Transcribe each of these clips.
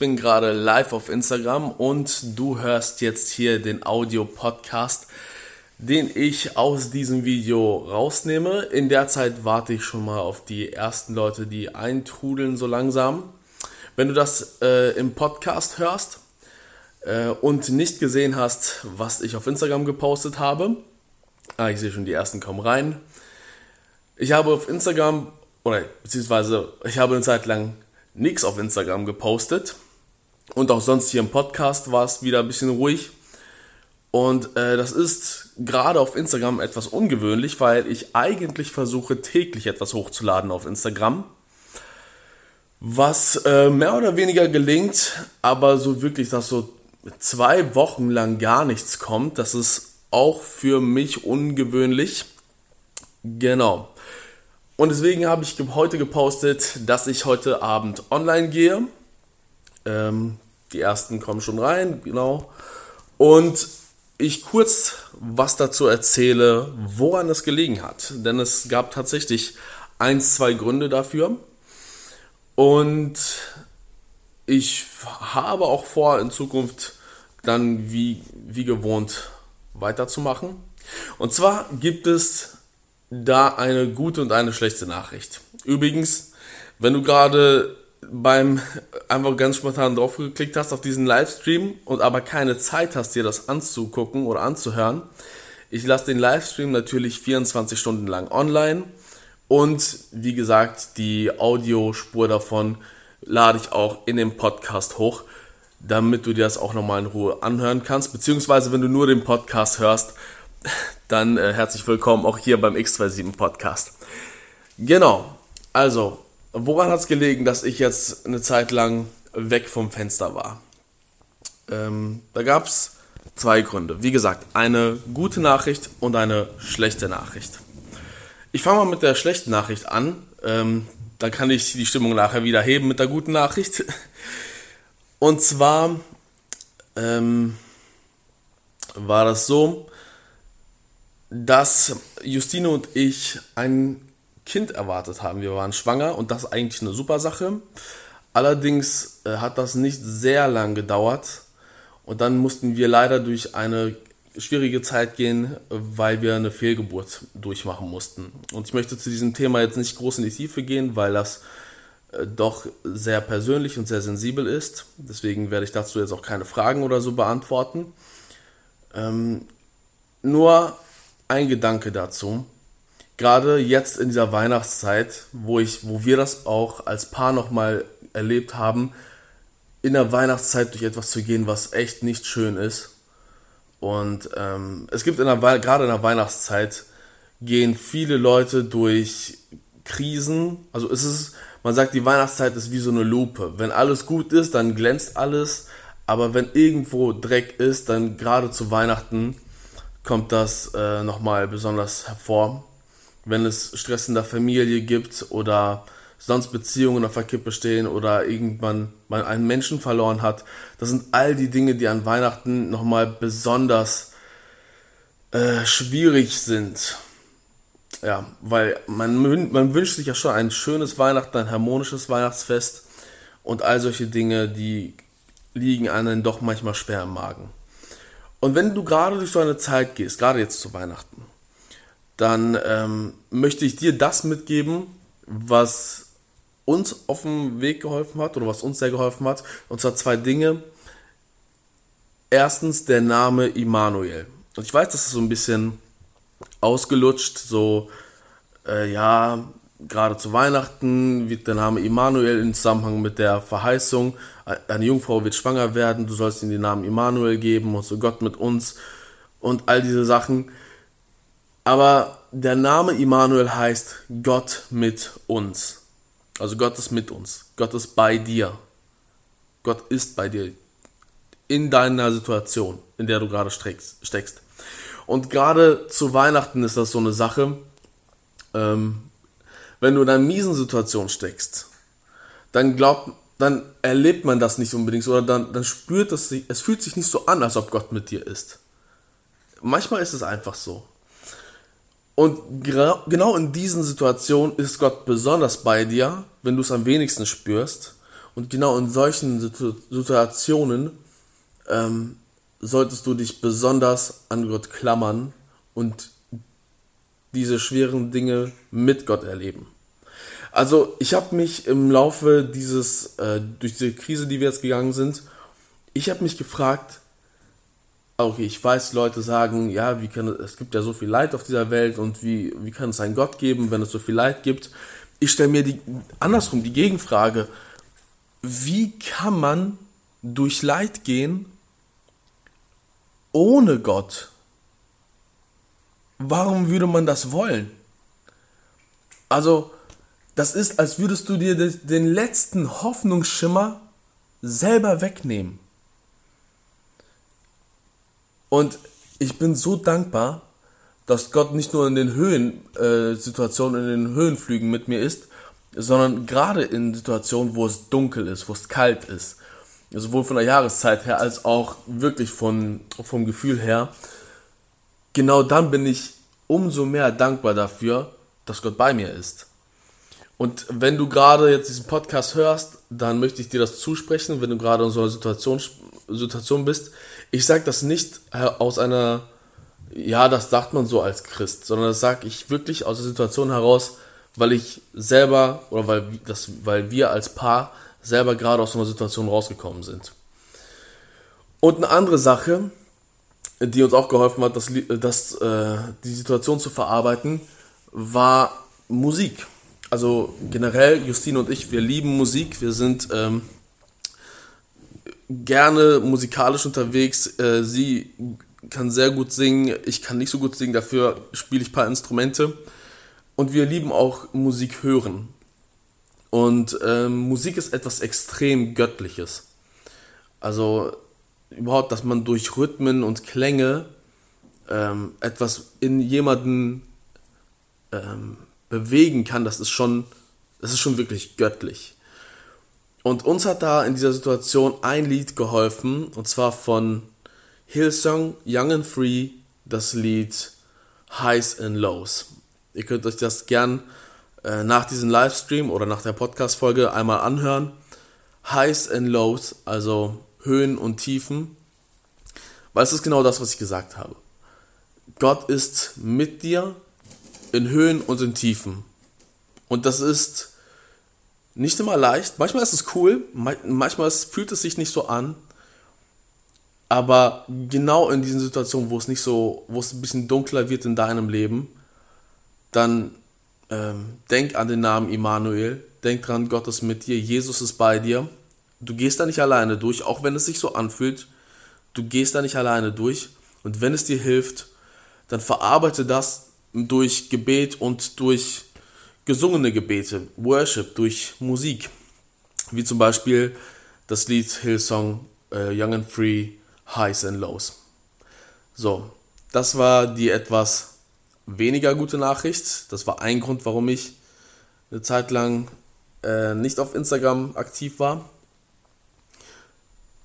bin gerade live auf Instagram und du hörst jetzt hier den Audio-Podcast, den ich aus diesem Video rausnehme. In der Zeit warte ich schon mal auf die ersten Leute, die eintrudeln so langsam. Wenn du das äh, im Podcast hörst äh, und nicht gesehen hast, was ich auf Instagram gepostet habe, ah, ich sehe schon, die ersten kommen rein. Ich habe auf Instagram, oder beziehungsweise ich habe eine Zeit lang nichts auf Instagram gepostet. Und auch sonst hier im Podcast war es wieder ein bisschen ruhig. Und äh, das ist gerade auf Instagram etwas ungewöhnlich, weil ich eigentlich versuche täglich etwas hochzuladen auf Instagram. Was äh, mehr oder weniger gelingt, aber so wirklich, dass so zwei Wochen lang gar nichts kommt, das ist auch für mich ungewöhnlich. Genau. Und deswegen habe ich heute gepostet, dass ich heute Abend online gehe. Ähm, die ersten kommen schon rein, genau. Und ich kurz was dazu erzähle, woran das gelegen hat. Denn es gab tatsächlich ein, zwei Gründe dafür. Und ich habe auch vor, in Zukunft dann wie, wie gewohnt weiterzumachen. Und zwar gibt es da eine gute und eine schlechte Nachricht. Übrigens, wenn du gerade beim einfach ganz spontan drauf geklickt hast auf diesen Livestream und aber keine Zeit hast, dir das anzugucken oder anzuhören, ich lasse den Livestream natürlich 24 Stunden lang online und wie gesagt, die Audiospur davon lade ich auch in den Podcast hoch, damit du dir das auch nochmal in Ruhe anhören kannst. Beziehungsweise, wenn du nur den Podcast hörst, dann äh, herzlich willkommen auch hier beim X27 Podcast. Genau, also, woran hat es gelegen, dass ich jetzt eine Zeit lang weg vom Fenster war? Ähm, da gab es zwei Gründe. Wie gesagt, eine gute Nachricht und eine schlechte Nachricht. Ich fange mal mit der schlechten Nachricht an. Ähm, dann kann ich die Stimmung nachher wieder heben mit der guten Nachricht. Und zwar ähm, war das so, dass Justine und ich ein Kind erwartet haben. Wir waren schwanger und das ist eigentlich eine super Sache. Allerdings äh, hat das nicht sehr lang gedauert und dann mussten wir leider durch eine schwierige Zeit gehen, weil wir eine Fehlgeburt durchmachen mussten. Und ich möchte zu diesem Thema jetzt nicht groß in die Tiefe gehen, weil das äh, doch sehr persönlich und sehr sensibel ist. Deswegen werde ich dazu jetzt auch keine Fragen oder so beantworten. Ähm, nur ein Gedanke dazu. Gerade jetzt in dieser Weihnachtszeit, wo ich, wo wir das auch als Paar nochmal erlebt haben, in der Weihnachtszeit durch etwas zu gehen, was echt nicht schön ist. Und ähm, es gibt in der, gerade in der Weihnachtszeit gehen viele Leute durch Krisen. Also es ist, man sagt, die Weihnachtszeit ist wie so eine Lupe. Wenn alles gut ist, dann glänzt alles. Aber wenn irgendwo Dreck ist, dann gerade zu Weihnachten kommt das äh, nochmal besonders hervor. Wenn es Stress in der Familie gibt oder sonst Beziehungen auf der Kippe stehen oder irgendwann man einen Menschen verloren hat. Das sind all die Dinge, die an Weihnachten nochmal besonders äh, schwierig sind. Ja, weil man, man wünscht sich ja schon ein schönes Weihnachten, ein harmonisches Weihnachtsfest und all solche Dinge, die liegen einem doch manchmal schwer im Magen. Und wenn du gerade durch so eine Zeit gehst, gerade jetzt zu Weihnachten, dann ähm, möchte ich dir das mitgeben, was uns auf dem Weg geholfen hat oder was uns sehr geholfen hat. Und zwar zwei Dinge. Erstens der Name Immanuel. Und ich weiß, das ist so ein bisschen ausgelutscht, so, äh, ja, gerade zu Weihnachten wird der Name Immanuel in Zusammenhang mit der Verheißung, eine Jungfrau wird schwanger werden, du sollst ihm den Namen Immanuel geben und so Gott mit uns und all diese Sachen. Aber der Name Immanuel heißt Gott mit uns. Also Gott ist mit uns. Gott ist bei dir. Gott ist bei dir. In deiner Situation, in der du gerade steckst. Und gerade zu Weihnachten ist das so eine Sache. Ähm, wenn du in einer miesen Situation steckst, dann glaubt, dann erlebt man das nicht unbedingt oder dann, dann spürt es sich, es fühlt sich nicht so an, als ob Gott mit dir ist. Manchmal ist es einfach so. Und genau in diesen Situationen ist Gott besonders bei dir, wenn du es am wenigsten spürst. Und genau in solchen Situationen ähm, solltest du dich besonders an Gott klammern und diese schweren Dinge mit Gott erleben. Also ich habe mich im Laufe dieses, äh, durch diese Krise, die wir jetzt gegangen sind, ich habe mich gefragt, okay, ich weiß, Leute sagen, ja, wie kann es gibt ja so viel Leid auf dieser Welt und wie, wie kann es einen Gott geben, wenn es so viel Leid gibt? Ich stelle mir die andersrum die Gegenfrage, wie kann man durch Leid gehen ohne Gott? Warum würde man das wollen? Also, das ist, als würdest du dir den letzten Hoffnungsschimmer selber wegnehmen. Und ich bin so dankbar, dass Gott nicht nur in den Höhensituationen, äh, in den Höhenflügen mit mir ist, sondern gerade in Situationen, wo es dunkel ist, wo es kalt ist, sowohl von der Jahreszeit her als auch wirklich von, vom Gefühl her, genau dann bin ich umso mehr dankbar dafür, dass Gott bei mir ist. Und wenn du gerade jetzt diesen Podcast hörst, dann möchte ich dir das zusprechen, wenn du gerade in so einer Situation, Situation bist. Ich sage das nicht aus einer, ja, das sagt man so als Christ, sondern das sage ich wirklich aus der Situation heraus, weil ich selber oder weil, das, weil wir als Paar selber gerade aus so einer Situation rausgekommen sind. Und eine andere Sache, die uns auch geholfen hat, das, das, äh, die Situation zu verarbeiten, war Musik also generell, Justine und ich, wir lieben Musik. Wir sind ähm, gerne musikalisch unterwegs. Äh, sie kann sehr gut singen, ich kann nicht so gut singen, dafür spiele ich ein paar Instrumente. Und wir lieben auch Musik hören. Und ähm, Musik ist etwas extrem Göttliches. Also überhaupt, dass man durch Rhythmen und Klänge ähm, etwas in jemanden ähm, bewegen kann, das ist schon, das ist schon wirklich göttlich. Und uns hat da in dieser Situation ein Lied geholfen, und zwar von Hillsong Young and Free, das Lied Highs and Lows. Ihr könnt euch das gern äh, nach diesem Livestream oder nach der Podcast-Folge einmal anhören. Highs and Lows, also Höhen und Tiefen, weil es ist genau das, was ich gesagt habe. Gott ist mit dir, in Höhen und in Tiefen. Und das ist nicht immer leicht. Manchmal ist es cool, manchmal fühlt es sich nicht so an. Aber genau in diesen Situationen, wo es nicht so, wo es ein bisschen dunkler wird in deinem Leben, dann ähm, denk an den Namen Immanuel, denk dran, Gott ist mit dir, Jesus ist bei dir. Du gehst da nicht alleine durch, auch wenn es sich so anfühlt. Du gehst da nicht alleine durch. Und wenn es dir hilft, dann verarbeite das durch Gebet und durch gesungene Gebete, Worship, durch Musik. Wie zum Beispiel das Lied Hillsong äh, Young and Free, Highs and Lows. So, das war die etwas weniger gute Nachricht. Das war ein Grund, warum ich eine Zeit lang äh, nicht auf Instagram aktiv war.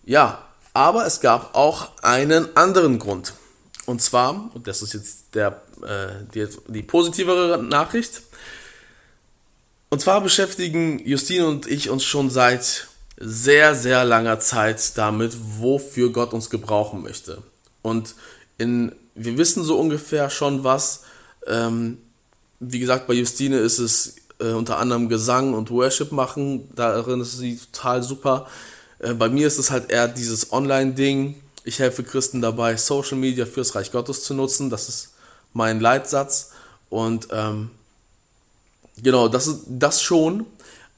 Ja, aber es gab auch einen anderen Grund. Und zwar, und das ist jetzt der, äh, die, die positivere Nachricht, und zwar beschäftigen Justine und ich uns schon seit sehr, sehr langer Zeit damit, wofür Gott uns gebrauchen möchte. Und in, wir wissen so ungefähr schon was. Ähm, wie gesagt, bei Justine ist es äh, unter anderem Gesang und Worship machen. Darin ist sie total super. Äh, bei mir ist es halt eher dieses Online-Ding, ich helfe Christen dabei, Social Media fürs Reich Gottes zu nutzen. Das ist mein Leitsatz. Und ähm, genau, das das schon.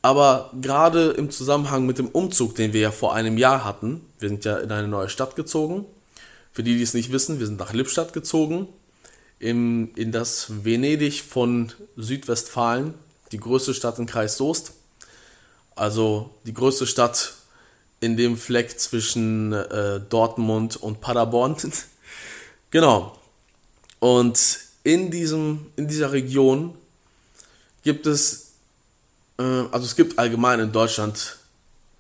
Aber gerade im Zusammenhang mit dem Umzug, den wir ja vor einem Jahr hatten, wir sind ja in eine neue Stadt gezogen. Für die, die es nicht wissen, wir sind nach Lippstadt gezogen, im, in das Venedig von Südwestfalen, die größte Stadt im Kreis Soest. Also die größte Stadt in dem Fleck zwischen äh, Dortmund und Paderborn. genau. Und in, diesem, in dieser Region gibt es, äh, also es gibt allgemein in Deutschland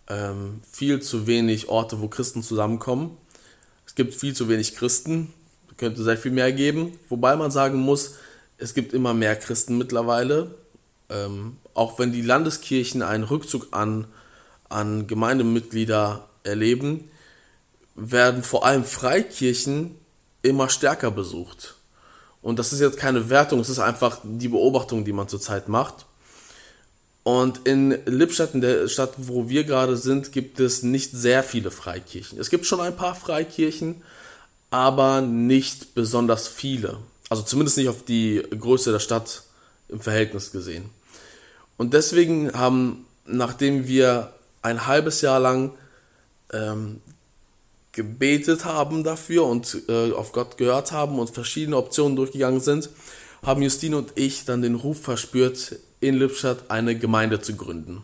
ähm, viel zu wenig Orte, wo Christen zusammenkommen. Es gibt viel zu wenig Christen, könnte sehr viel mehr geben. Wobei man sagen muss, es gibt immer mehr Christen mittlerweile. Ähm, auch wenn die Landeskirchen einen Rückzug an an Gemeindemitglieder erleben, werden vor allem Freikirchen immer stärker besucht. Und das ist jetzt keine Wertung, es ist einfach die Beobachtung, die man zurzeit macht. Und in Lippstadt, in der Stadt, wo wir gerade sind, gibt es nicht sehr viele Freikirchen. Es gibt schon ein paar Freikirchen, aber nicht besonders viele. Also zumindest nicht auf die Größe der Stadt im Verhältnis gesehen. Und deswegen haben, nachdem wir ein halbes Jahr lang ähm, gebetet haben dafür und äh, auf Gott gehört haben und verschiedene Optionen durchgegangen sind, haben Justine und ich dann den Ruf verspürt, in Lippstadt eine Gemeinde zu gründen.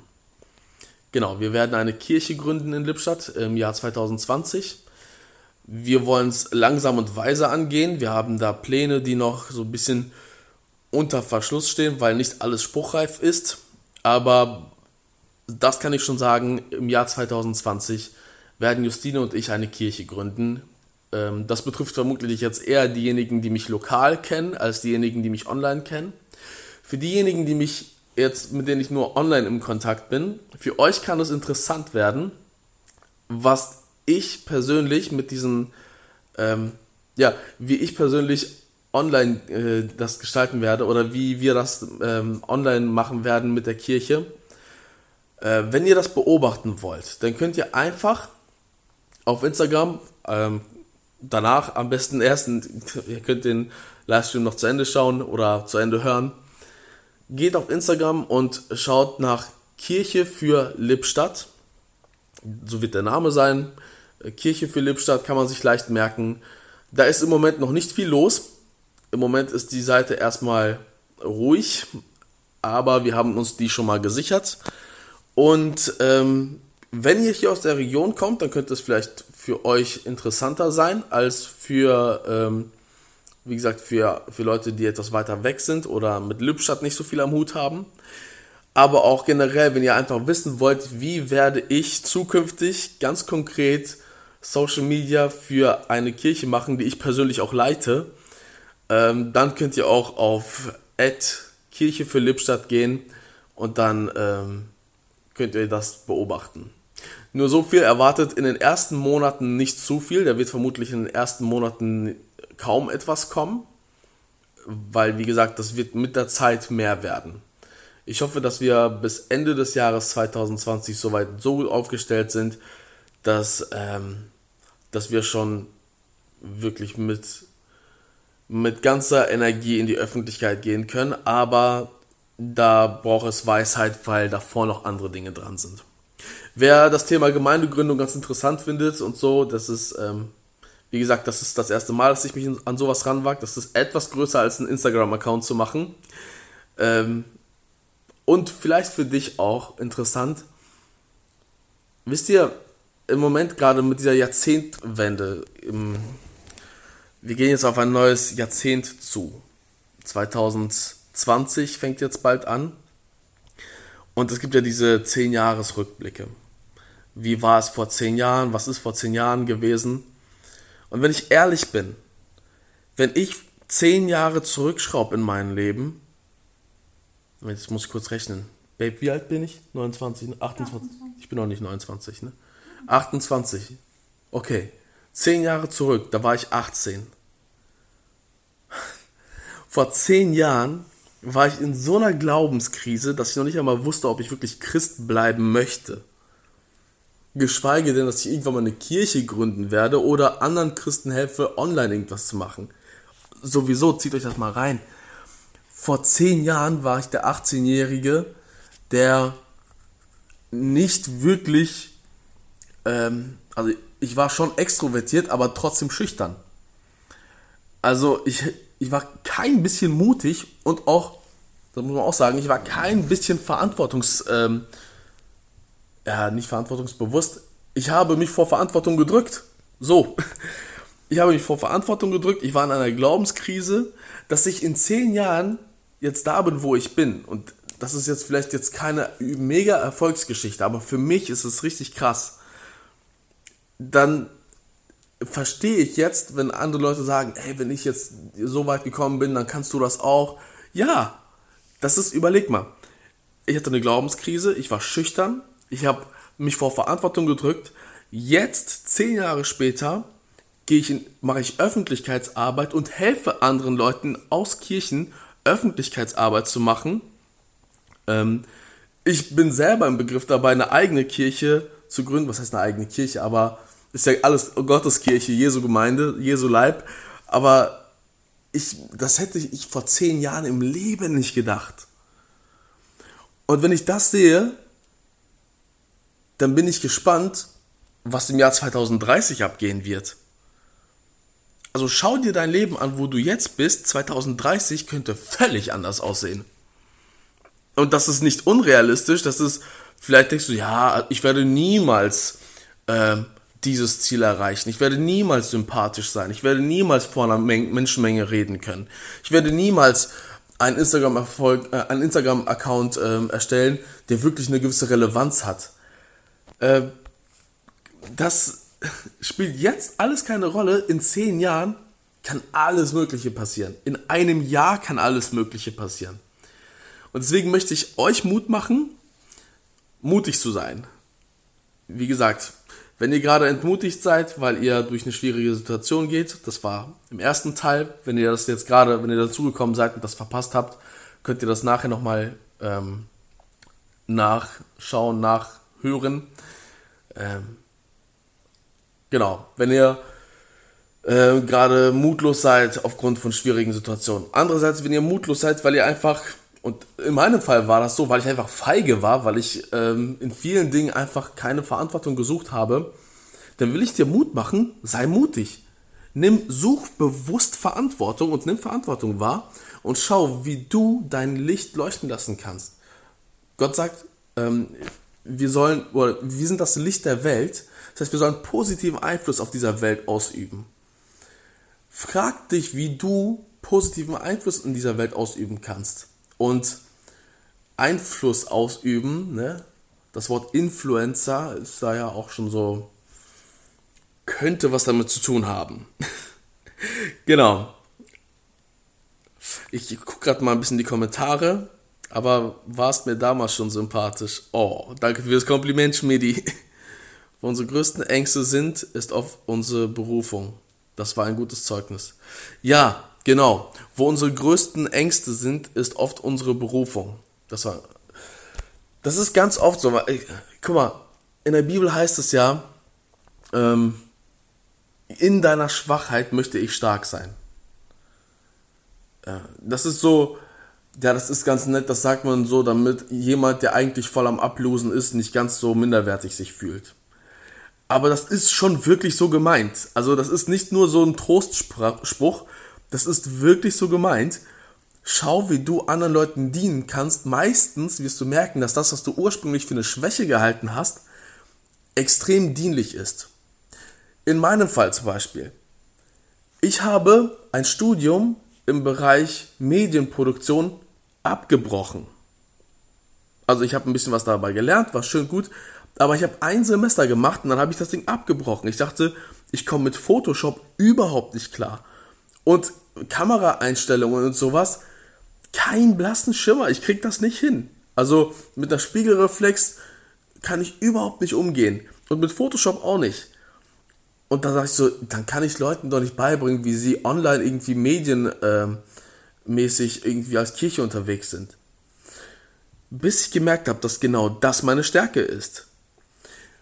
Genau, wir werden eine Kirche gründen in Lippstadt im Jahr 2020. Wir wollen es langsam und weise angehen. Wir haben da Pläne, die noch so ein bisschen unter Verschluss stehen, weil nicht alles spruchreif ist. Aber das kann ich schon sagen, im Jahr 2020 werden Justine und ich eine Kirche gründen. Ähm, das betrifft vermutlich jetzt eher diejenigen, die mich lokal kennen, als diejenigen, die mich online kennen. Für diejenigen, die mich jetzt, mit denen ich nur online im Kontakt bin, für euch kann es interessant werden, was ich persönlich mit diesen, ähm, ja, wie ich persönlich online äh, das gestalten werde oder wie wir das ähm, online machen werden mit der Kirche. Äh, wenn ihr das beobachten wollt, dann könnt ihr einfach auf Instagram ähm, danach am besten erst, ihr könnt den Livestream noch zu Ende schauen oder zu Ende hören. Geht auf Instagram und schaut nach Kirche für Lippstadt. So wird der Name sein. Kirche für Lippstadt kann man sich leicht merken. Da ist im Moment noch nicht viel los. Im Moment ist die Seite erstmal ruhig, aber wir haben uns die schon mal gesichert. Und ähm, wenn ihr hier aus der Region kommt, dann könnte es vielleicht für euch interessanter sein als für, ähm, wie gesagt, für, für Leute, die etwas weiter weg sind oder mit Lippstadt nicht so viel am Hut haben. Aber auch generell, wenn ihr einfach wissen wollt, wie werde ich zukünftig ganz konkret Social Media für eine Kirche machen, die ich persönlich auch leite, ähm, dann könnt ihr auch auf Kirche für Lippstadt gehen und dann ähm, könnt ihr das beobachten. Nur so viel erwartet in den ersten Monaten nicht zu viel. Da wird vermutlich in den ersten Monaten kaum etwas kommen, weil wie gesagt, das wird mit der Zeit mehr werden. Ich hoffe, dass wir bis Ende des Jahres 2020 soweit so aufgestellt sind, dass ähm, dass wir schon wirklich mit, mit ganzer Energie in die Öffentlichkeit gehen können, aber da braucht es Weisheit, weil davor noch andere Dinge dran sind. Wer das Thema Gemeindegründung ganz interessant findet und so, das ist, ähm, wie gesagt, das ist das erste Mal, dass ich mich an sowas ranwage. Das ist etwas größer als einen Instagram-Account zu machen. Ähm, und vielleicht für dich auch interessant. Wisst ihr, im Moment gerade mit dieser Jahrzehntwende, im, wir gehen jetzt auf ein neues Jahrzehnt zu. 2020 fängt jetzt bald an. Und es gibt ja diese 10-Jahres-Rückblicke. Wie war es vor 10 Jahren? Was ist vor 10 Jahren gewesen? Und wenn ich ehrlich bin, wenn ich 10 Jahre zurückschraube in meinem Leben, jetzt muss ich kurz rechnen. Babe, wie alt bin ich? 29, 28? 28. Ich bin noch nicht 29, ne? 28. Okay. Zehn Jahre zurück, da war ich 18. Vor zehn Jahren war ich in so einer Glaubenskrise, dass ich noch nicht einmal wusste, ob ich wirklich Christ bleiben möchte. Geschweige denn, dass ich irgendwann mal eine Kirche gründen werde oder anderen Christen helfe, online irgendwas zu machen. Sowieso, zieht euch das mal rein. Vor zehn Jahren war ich der 18-Jährige, der nicht wirklich ähm, also ich war schon extrovertiert, aber trotzdem schüchtern. Also ich, ich war kein bisschen mutig und auch, das muss man auch sagen, ich war kein bisschen verantwortungs, ähm, ja, nicht verantwortungsbewusst. Ich habe mich vor Verantwortung gedrückt. So. Ich habe mich vor Verantwortung gedrückt. Ich war in einer Glaubenskrise, dass ich in zehn Jahren jetzt da bin, wo ich bin. Und das ist jetzt vielleicht jetzt keine mega Erfolgsgeschichte, aber für mich ist es richtig krass dann verstehe ich jetzt, wenn andere Leute sagen, hey, wenn ich jetzt so weit gekommen bin, dann kannst du das auch. Ja, das ist, überleg mal. Ich hatte eine Glaubenskrise, ich war schüchtern, ich habe mich vor Verantwortung gedrückt. Jetzt, zehn Jahre später, mache ich Öffentlichkeitsarbeit und helfe anderen Leuten aus Kirchen Öffentlichkeitsarbeit zu machen. Ähm, ich bin selber im Begriff dabei, eine eigene Kirche zu gründen. Was heißt eine eigene Kirche? Aber ist ja alles Gotteskirche, Jesu Gemeinde, Jesu Leib. Aber ich, das hätte ich vor zehn Jahren im Leben nicht gedacht. Und wenn ich das sehe, dann bin ich gespannt, was im Jahr 2030 abgehen wird. Also schau dir dein Leben an, wo du jetzt bist. 2030 könnte völlig anders aussehen. Und das ist nicht unrealistisch. Das ist, vielleicht denkst du, ja, ich werde niemals äh, dieses Ziel erreichen. Ich werde niemals sympathisch sein. Ich werde niemals vor einer Men Menschenmenge reden können. Ich werde niemals einen äh, Instagram-Account äh, erstellen, der wirklich eine gewisse Relevanz hat. Äh, das spielt jetzt alles keine Rolle. In zehn Jahren kann alles Mögliche passieren. In einem Jahr kann alles Mögliche passieren. Und deswegen möchte ich euch Mut machen, mutig zu sein. Wie gesagt, wenn ihr gerade entmutigt seid, weil ihr durch eine schwierige Situation geht, das war im ersten Teil, wenn ihr das jetzt gerade, wenn ihr dazugekommen seid und das verpasst habt, könnt ihr das nachher nochmal ähm, nachschauen, nachhören. Ähm, Genau, wenn ihr äh, gerade mutlos seid aufgrund von schwierigen Situationen. Andererseits, wenn ihr mutlos seid, weil ihr einfach, und in meinem Fall war das so, weil ich einfach feige war, weil ich ähm, in vielen Dingen einfach keine Verantwortung gesucht habe, dann will ich dir Mut machen, sei mutig. Nimm, such bewusst Verantwortung und nimm Verantwortung wahr und schau, wie du dein Licht leuchten lassen kannst. Gott sagt, ähm, wir sollen, oder wir sind das Licht der Welt das heißt, wir sollen positiven Einfluss auf dieser Welt ausüben. Frag dich, wie du positiven Einfluss in dieser Welt ausüben kannst. Und Einfluss ausüben, ne? das Wort Influencer ist da ja auch schon so, könnte was damit zu tun haben. genau. Ich gucke gerade mal ein bisschen die Kommentare, aber warst mir damals schon sympathisch. Oh, danke für das Kompliment, Schmidi. Wo unsere größten Ängste sind, ist oft unsere Berufung. Das war ein gutes Zeugnis. Ja, genau. Wo unsere größten Ängste sind, ist oft unsere Berufung. Das war. Das ist ganz oft so. Guck mal, in der Bibel heißt es ja, ähm, in deiner Schwachheit möchte ich stark sein. Das ist so, ja, das ist ganz nett, das sagt man so, damit jemand, der eigentlich voll am Ablosen ist, nicht ganz so minderwertig sich fühlt. Aber das ist schon wirklich so gemeint. Also das ist nicht nur so ein Trostspruch, das ist wirklich so gemeint. Schau, wie du anderen Leuten dienen kannst. Meistens wirst du merken, dass das, was du ursprünglich für eine Schwäche gehalten hast, extrem dienlich ist. In meinem Fall zum Beispiel. Ich habe ein Studium im Bereich Medienproduktion abgebrochen. Also ich habe ein bisschen was dabei gelernt, war schön gut, aber ich habe ein Semester gemacht und dann habe ich das Ding abgebrochen. Ich dachte, ich komme mit Photoshop überhaupt nicht klar. Und Kameraeinstellungen und sowas, kein blassen Schimmer. Ich krieg das nicht hin. Also mit einer Spiegelreflex kann ich überhaupt nicht umgehen. Und mit Photoshop auch nicht. Und dann sage ich so, dann kann ich Leuten doch nicht beibringen, wie sie online irgendwie medienmäßig ähm, irgendwie als Kirche unterwegs sind. Bis ich gemerkt habe, dass genau das meine Stärke ist.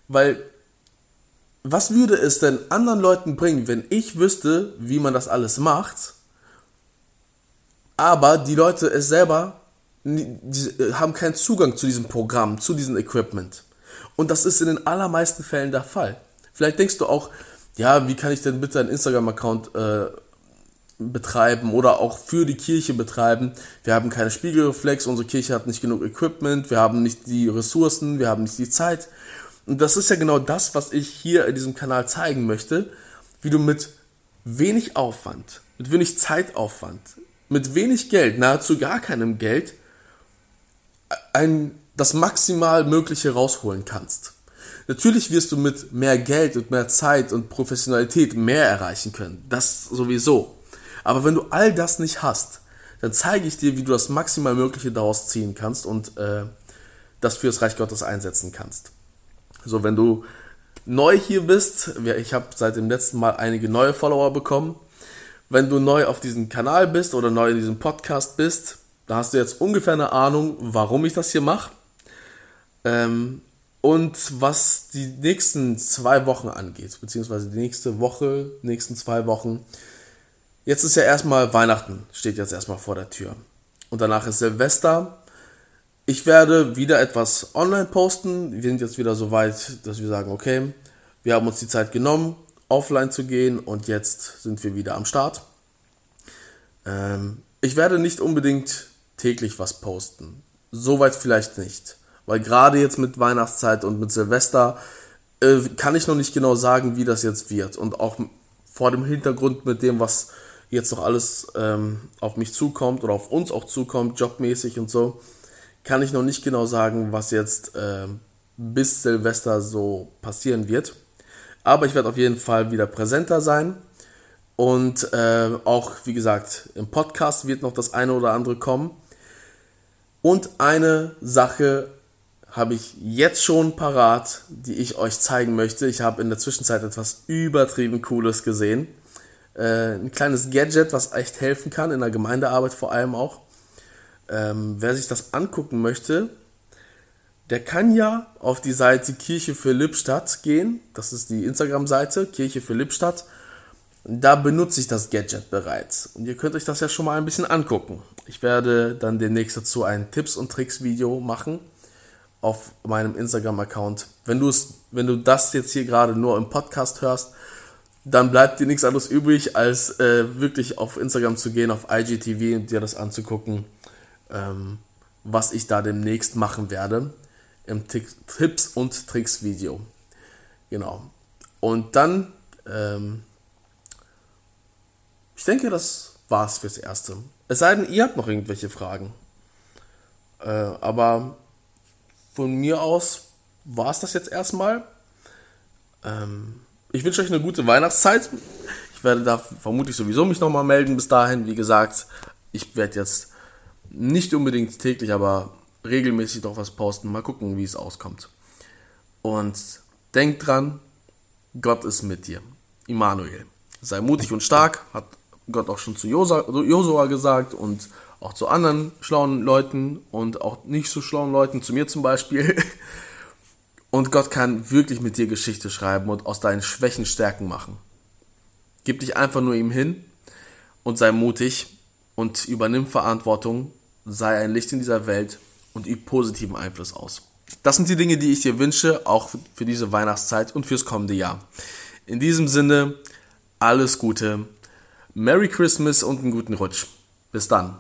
Weil was würde es denn anderen Leuten bringen, wenn ich wüsste, wie man das alles macht, aber die Leute es selber die haben keinen Zugang zu diesem Programm, zu diesem Equipment. Und das ist in den allermeisten Fällen der Fall. Vielleicht denkst du auch, ja, wie kann ich denn bitte einen Instagram-Account äh, betreiben oder auch für die Kirche betreiben? Wir haben keine Spiegelreflex, unsere Kirche hat nicht genug Equipment, wir haben nicht die Ressourcen, wir haben nicht die Zeit. Und das ist ja genau das, was ich hier in diesem Kanal zeigen möchte, wie du mit wenig Aufwand, mit wenig Zeitaufwand, mit wenig Geld, nahezu gar keinem Geld, ein, das maximal Mögliche rausholen kannst. Natürlich wirst du mit mehr Geld und mehr Zeit und Professionalität mehr erreichen können. Das sowieso. Aber wenn du all das nicht hast, dann zeige ich dir, wie du das maximal Mögliche daraus ziehen kannst und äh, das fürs Reich Gottes einsetzen kannst. So, wenn du neu hier bist, ich habe seit dem letzten Mal einige neue Follower bekommen. Wenn du neu auf diesem Kanal bist oder neu in diesem Podcast bist, da hast du jetzt ungefähr eine Ahnung, warum ich das hier mache. Ähm, und was die nächsten zwei Wochen angeht, beziehungsweise die nächste Woche, nächsten zwei Wochen, jetzt ist ja erstmal Weihnachten, steht jetzt erstmal vor der Tür. Und danach ist Silvester. Ich werde wieder etwas online posten. Wir sind jetzt wieder so weit, dass wir sagen, okay, wir haben uns die Zeit genommen, offline zu gehen und jetzt sind wir wieder am Start. Ähm, ich werde nicht unbedingt täglich was posten. Soweit vielleicht nicht. Weil gerade jetzt mit Weihnachtszeit und mit Silvester äh, kann ich noch nicht genau sagen, wie das jetzt wird. Und auch vor dem Hintergrund mit dem, was jetzt noch alles ähm, auf mich zukommt oder auf uns auch zukommt, jobmäßig und so, kann ich noch nicht genau sagen, was jetzt äh, bis Silvester so passieren wird. Aber ich werde auf jeden Fall wieder präsenter sein. Und äh, auch, wie gesagt, im Podcast wird noch das eine oder andere kommen. Und eine Sache habe ich jetzt schon parat, die ich euch zeigen möchte. Ich habe in der Zwischenzeit etwas übertrieben Cooles gesehen. Äh, ein kleines Gadget, was echt helfen kann, in der Gemeindearbeit vor allem auch. Ähm, wer sich das angucken möchte, der kann ja auf die Seite Kirche für Lippstadt gehen. Das ist die Instagram-Seite, Kirche für Lippstadt. Da benutze ich das Gadget bereits. Und ihr könnt euch das ja schon mal ein bisschen angucken. Ich werde dann demnächst dazu ein Tipps- und Tricks-Video machen auf meinem Instagram-Account. Wenn wenn du das jetzt hier gerade nur im Podcast hörst, dann bleibt dir nichts anderes übrig, als äh, wirklich auf Instagram zu gehen, auf IGTV und dir das anzugucken, ähm, was ich da demnächst machen werde im Tipps und Tricks Video. Genau. Und dann, ähm, ich denke, das war's fürs Erste. Es sei denn, ihr habt noch irgendwelche Fragen. Äh, aber von mir aus war es das jetzt erstmal. Ähm, ich wünsche euch eine gute Weihnachtszeit. Ich werde da vermutlich sowieso mich nochmal melden bis dahin. Wie gesagt, ich werde jetzt nicht unbedingt täglich, aber regelmäßig doch was posten. Mal gucken, wie es auskommt. Und denkt dran, Gott ist mit dir. Immanuel. Sei mutig und stark, hat Gott auch schon zu Josua gesagt und auch zu anderen schlauen Leuten und auch nicht so schlauen Leuten, zu mir zum Beispiel. Und Gott kann wirklich mit dir Geschichte schreiben und aus deinen Schwächen Stärken machen. Gib dich einfach nur ihm hin und sei mutig und übernimm Verantwortung, sei ein Licht in dieser Welt und üb positiven Einfluss aus. Das sind die Dinge, die ich dir wünsche, auch für diese Weihnachtszeit und fürs kommende Jahr. In diesem Sinne, alles Gute, Merry Christmas und einen guten Rutsch. Bis dann.